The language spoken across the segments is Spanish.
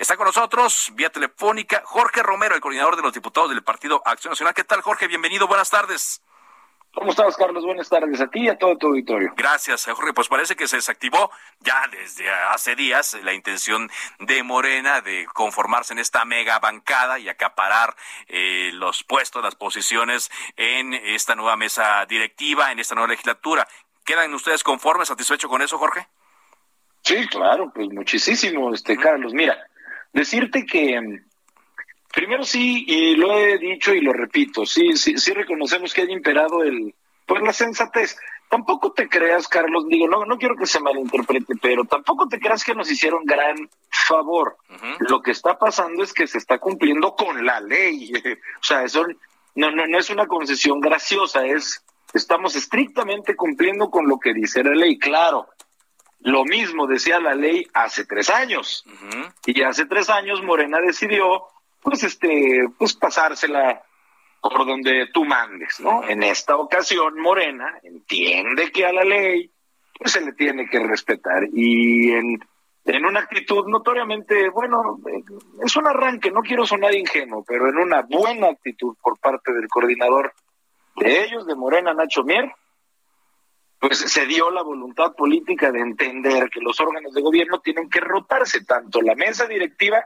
Está con nosotros, vía telefónica, Jorge Romero, el coordinador de los diputados del Partido Acción Nacional. ¿Qué tal, Jorge? Bienvenido, buenas tardes. ¿Cómo estás, Carlos? Buenas tardes a ti y a todo tu auditorio. Gracias, Jorge. Pues parece que se desactivó ya desde hace días la intención de Morena de conformarse en esta mega bancada y acaparar eh, los puestos, las posiciones en esta nueva mesa directiva, en esta nueva legislatura. ¿Quedan ustedes conformes, satisfechos con eso, Jorge? Sí, claro, pues muchísimo, este Carlos. Mira, decirte que Primero sí, y lo he dicho y lo repito, sí, sí, sí reconocemos que haya imperado el, pues la sensatez. Tampoco te creas, Carlos, digo, no, no quiero que se malinterprete, pero tampoco te creas que nos hicieron gran favor. Lo que está pasando es que se está cumpliendo con la ley. o sea, eso no, no, no es una concesión graciosa, es estamos estrictamente cumpliendo con lo que dice la ley. Claro, lo mismo decía la ley hace tres años. Y hace tres años Morena decidió pues este, pues pasársela por donde tú mandes, ¿no? En esta ocasión, Morena entiende que a la ley pues se le tiene que respetar y en, en una actitud notoriamente, bueno, es un arranque, no quiero sonar ingenuo, pero en una buena actitud por parte del coordinador de ellos, de Morena, Nacho Mier, pues se dio la voluntad política de entender que los órganos de gobierno tienen que rotarse, tanto la mesa directiva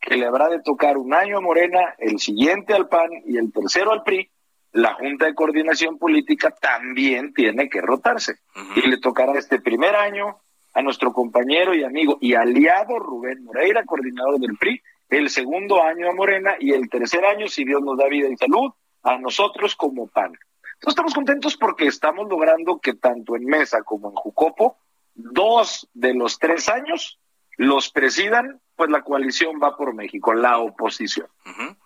que le habrá de tocar un año a Morena, el siguiente al PAN y el tercero al PRI, la Junta de Coordinación Política también tiene que rotarse. Y le tocará este primer año a nuestro compañero y amigo y aliado Rubén Moreira, coordinador del PRI, el segundo año a Morena y el tercer año, si Dios nos da vida y salud, a nosotros como PAN. Entonces estamos contentos porque estamos logrando que tanto en Mesa como en Jucopo, dos de los tres años los presidan pues la coalición va por México, la oposición.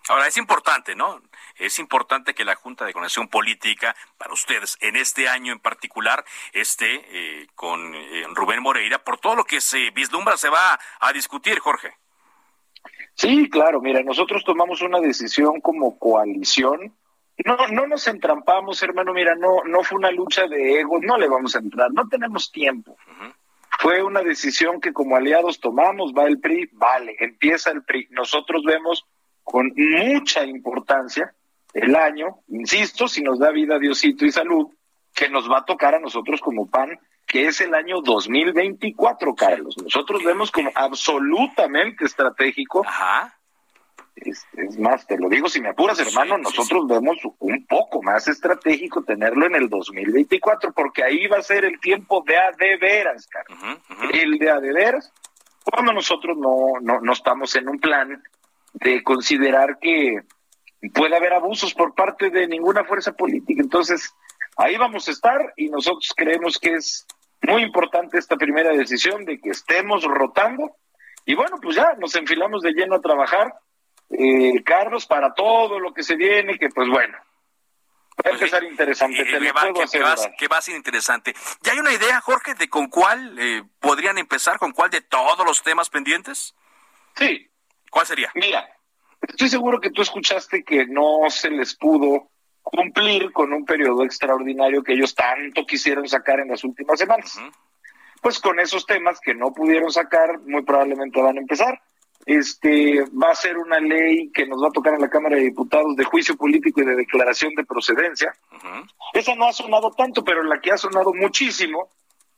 Ahora, es importante, ¿no? Es importante que la Junta de Conexión Política, para ustedes, en este año en particular, esté eh, con eh, Rubén Moreira, por todo lo que se vislumbra, se va a discutir, Jorge. Sí, claro, mira, nosotros tomamos una decisión como coalición. No, no nos entrampamos, hermano, mira, no, no fue una lucha de egos, no le vamos a entrar, no tenemos tiempo. Fue una decisión que como aliados tomamos, va el PRI, vale, empieza el PRI. Nosotros vemos con mucha importancia el año, insisto, si nos da vida Diosito y salud, que nos va a tocar a nosotros como PAN, que es el año 2024, Carlos. Nosotros vemos como absolutamente estratégico Ajá. Es, más, te lo digo, si me apuras, hermano, nosotros vemos un poco más estratégico tenerlo en el 2024, porque ahí va a ser el tiempo de a de veras, El de a de veras, cuando nosotros no, no, no estamos en un plan de considerar que puede haber abusos por parte de ninguna fuerza política. Entonces, ahí vamos a estar y nosotros creemos que es muy importante esta primera decisión de que estemos rotando. Y bueno, pues ya nos enfilamos de lleno a trabajar eh, Carlos, para todo lo que se viene, que pues bueno, va a pues empezar interesante. que, va, a ser interesante. ¿Ya hay una idea, Jorge, de con cuál eh, podrían empezar, con cuál de todos los temas pendientes? Sí. ¿Cuál sería? Mira, estoy seguro que tú escuchaste que no se les pudo cumplir con un periodo extraordinario que ellos tanto quisieron sacar en las últimas semanas. Pues con esos temas que no pudieron sacar, muy probablemente van a empezar este va a ser una ley que nos va a tocar en la Cámara de Diputados de juicio político y de declaración de procedencia. Esa no ha sonado tanto, pero la que ha sonado muchísimo,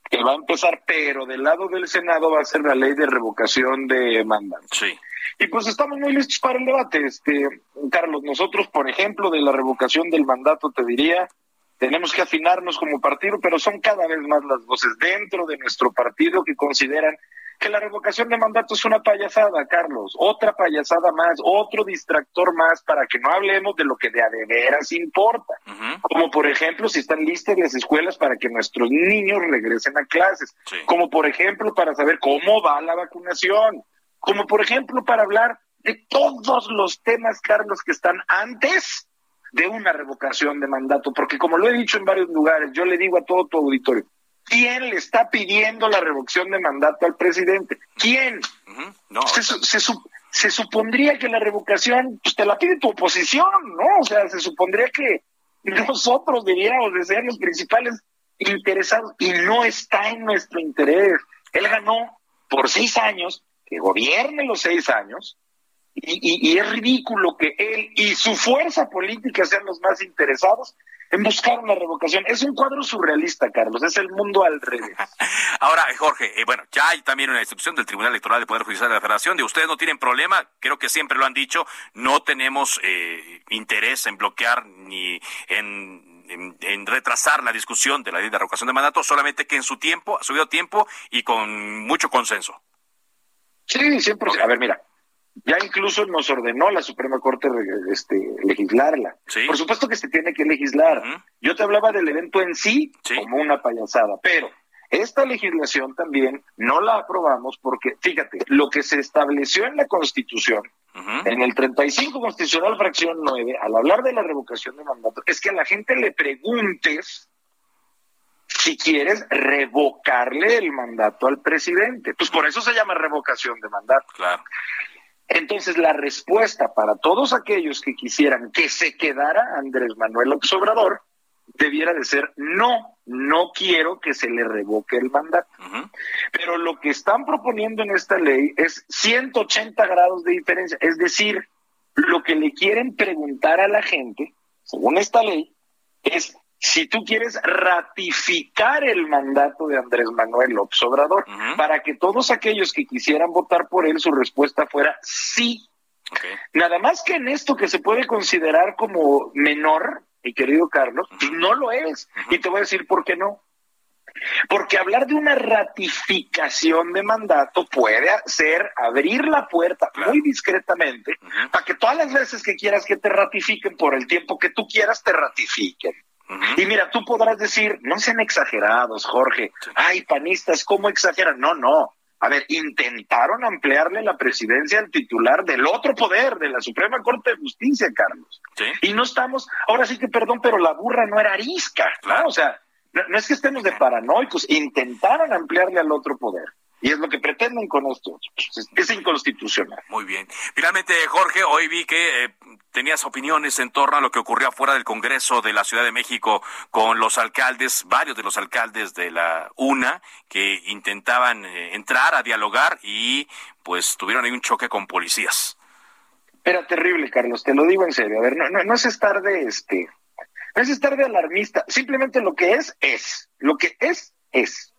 que va a empezar, pero del lado del Senado va a ser la ley de revocación de mandato. Sí. Y pues estamos muy listos para el debate, este Carlos. Nosotros, por ejemplo, de la revocación del mandato, te diría, tenemos que afinarnos como partido, pero son cada vez más las voces dentro de nuestro partido que consideran que la revocación de mandato es una payasada, Carlos, otra payasada más, otro distractor más para que no hablemos de lo que de a de veras importa. Como por ejemplo, si están listas las escuelas para que nuestros niños regresen a clases. Como por ejemplo, para saber cómo va la vacunación. Como por ejemplo, para hablar de todos los temas, Carlos, que están antes de una revocación de mandato. Porque como lo he dicho en varios lugares, yo le digo a todo tu auditorio, ¿Quién le está pidiendo la revocación de mandato al presidente? ¿Quién? no, se, se, supondría que la revocación pues, te la pide tu oposición, ¿no? O sea, se supondría que nosotros deberíamos de ser los principales interesados y no está en nuestro interés. Él ganó por seis años, que gobierne los seis años, y, y, es ridículo que él y su fuerza política sean los más interesados en buscar una revocación. Es un cuadro surrealista, Carlos, es el mundo al revés. Ahora, Jorge, eh, bueno, ya hay también una instrucción del Tribunal Electoral del Poder Judicial de la Federación, de ustedes no tienen problema, creo que siempre lo han dicho, no tenemos eh, interés en bloquear ni en, en, retrasar la discusión de la ley de revocación de mandato, solamente que en su tiempo, ha subido tiempo y con mucho consenso. Sí, siempre. A ver, mira, ya incluso nos ordenó la Suprema Corte este, legislarla. Por supuesto que se tiene que legislar. Yo te hablaba del evento en sí, como una payasada, pero esta legislación también no la aprobamos porque, fíjate, lo que se estableció en la Constitución, en el 35 Constitucional Fracción 9, al hablar de la revocación de mandato, es que a la gente le preguntes si quieres revocarle el mandato al presidente. Pues por eso se llama revocación de mandato. Claro. Entonces, la respuesta para todos aquellos que quisieran que se quedara Andrés Manuel Obrador debiera de ser no, no quiero que se le revoque el mandato. Pero lo que están proponiendo en esta ley es 180 grados de diferencia, es decir, lo que le quieren preguntar a la gente, según esta ley, es si tú quieres ratificar el mandato de Andrés Manuel López Obrador, para que todos aquellos que quisieran votar por él, su respuesta fuera sí. Nada más que en esto que se puede considerar como menor, mi querido Carlos, no lo es. Y te voy a decir por qué no. Porque hablar de una ratificación de mandato puede ser abrir la puerta muy discretamente para que todas las veces que quieras que te ratifiquen por el tiempo que tú quieras, te ratifiquen. Y mira, tú podrás decir, no sean exagerados, Jorge. Ay, panistas, ¿cómo exageran? No, no. A ver, intentaron ampliarle la presidencia al titular del otro poder, de la Suprema Corte de Justicia, Carlos. Y no estamos, ahora sí que perdón, pero la burra no era arisca, ¿no? O sea, no es que estemos de paranoicos, intentaron ampliarle al otro poder. Y es lo que pretenden con esto. Es inconstitucional. Muy bien. Finalmente, Jorge, hoy vi que eh, tenías opiniones en torno a lo que ocurrió afuera del Congreso de la Ciudad de México con los alcaldes, varios de los alcaldes de la UNA, que intentaban eh, entrar a dialogar y pues tuvieron ahí un choque con policías. Era terrible, Carlos, te lo digo en serio. A ver, no, no, no es estar de este, no es estar de alarmista. Simplemente lo que es, es. Lo que es, es.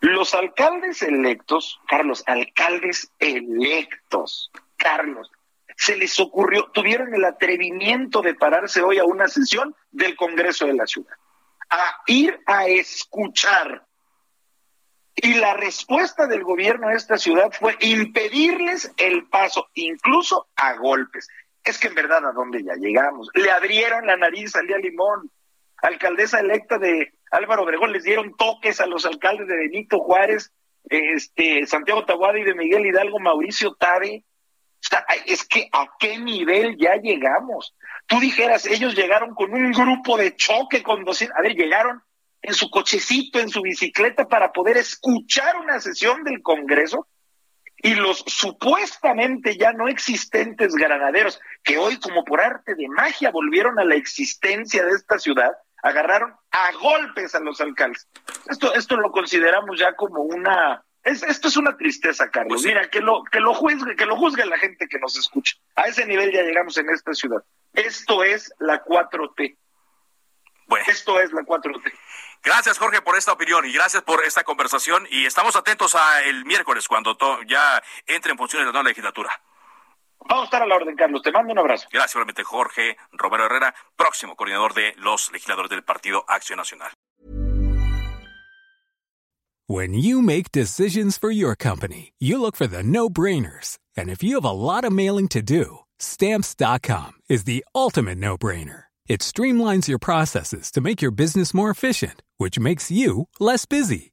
Los alcaldes electos, Carlos, alcaldes electos, Carlos, se les ocurrió, tuvieron el atrevimiento de pararse hoy a una sesión del Congreso de la Ciudad, a ir a escuchar. Y la respuesta del gobierno de esta ciudad fue impedirles el paso, incluso a golpes. Es que en verdad a dónde ya llegamos. Le abrieron la nariz a Lía Limón, alcaldesa electa de Álvaro Obregón, les dieron toques a los alcaldes de Benito Juárez, este, Santiago Tahuada y de Miguel Hidalgo, Mauricio Tabe. es que a qué nivel ya llegamos. Tú dijeras, ellos llegaron con un grupo de choque con 200, a ver, llegaron en su cochecito, en su bicicleta para poder escuchar una sesión del Congreso y los supuestamente ya no existentes granaderos, que hoy como por arte de magia volvieron a la existencia de esta ciudad, agarraron a golpes a los alcaldes. Esto, esto lo consideramos ya como una, es, esto es una tristeza, Carlos. Pues Mira, que lo, que lo juzgue, que lo juzgue la gente que nos escucha. A ese nivel ya llegamos en esta ciudad. Esto es la 4T. Bueno. Esto es la 4T. Gracias, Jorge, por esta opinión y gracias por esta conversación. Y estamos atentos a el miércoles cuando ya entre en funciones la nueva legislatura. Vamos a estar a la orden, Carlos. Te mando un abrazo. Gracias, igualmente, Jorge Romero Herrera, próximo coordinador de los legisladores del Partido Acción Nacional. When you make decisions for your company, you look for the no-brainers. And if you have a lot of mailing to do, stamps.com is the ultimate no-brainer. It streamlines your processes to make your business more efficient, which makes you less busy.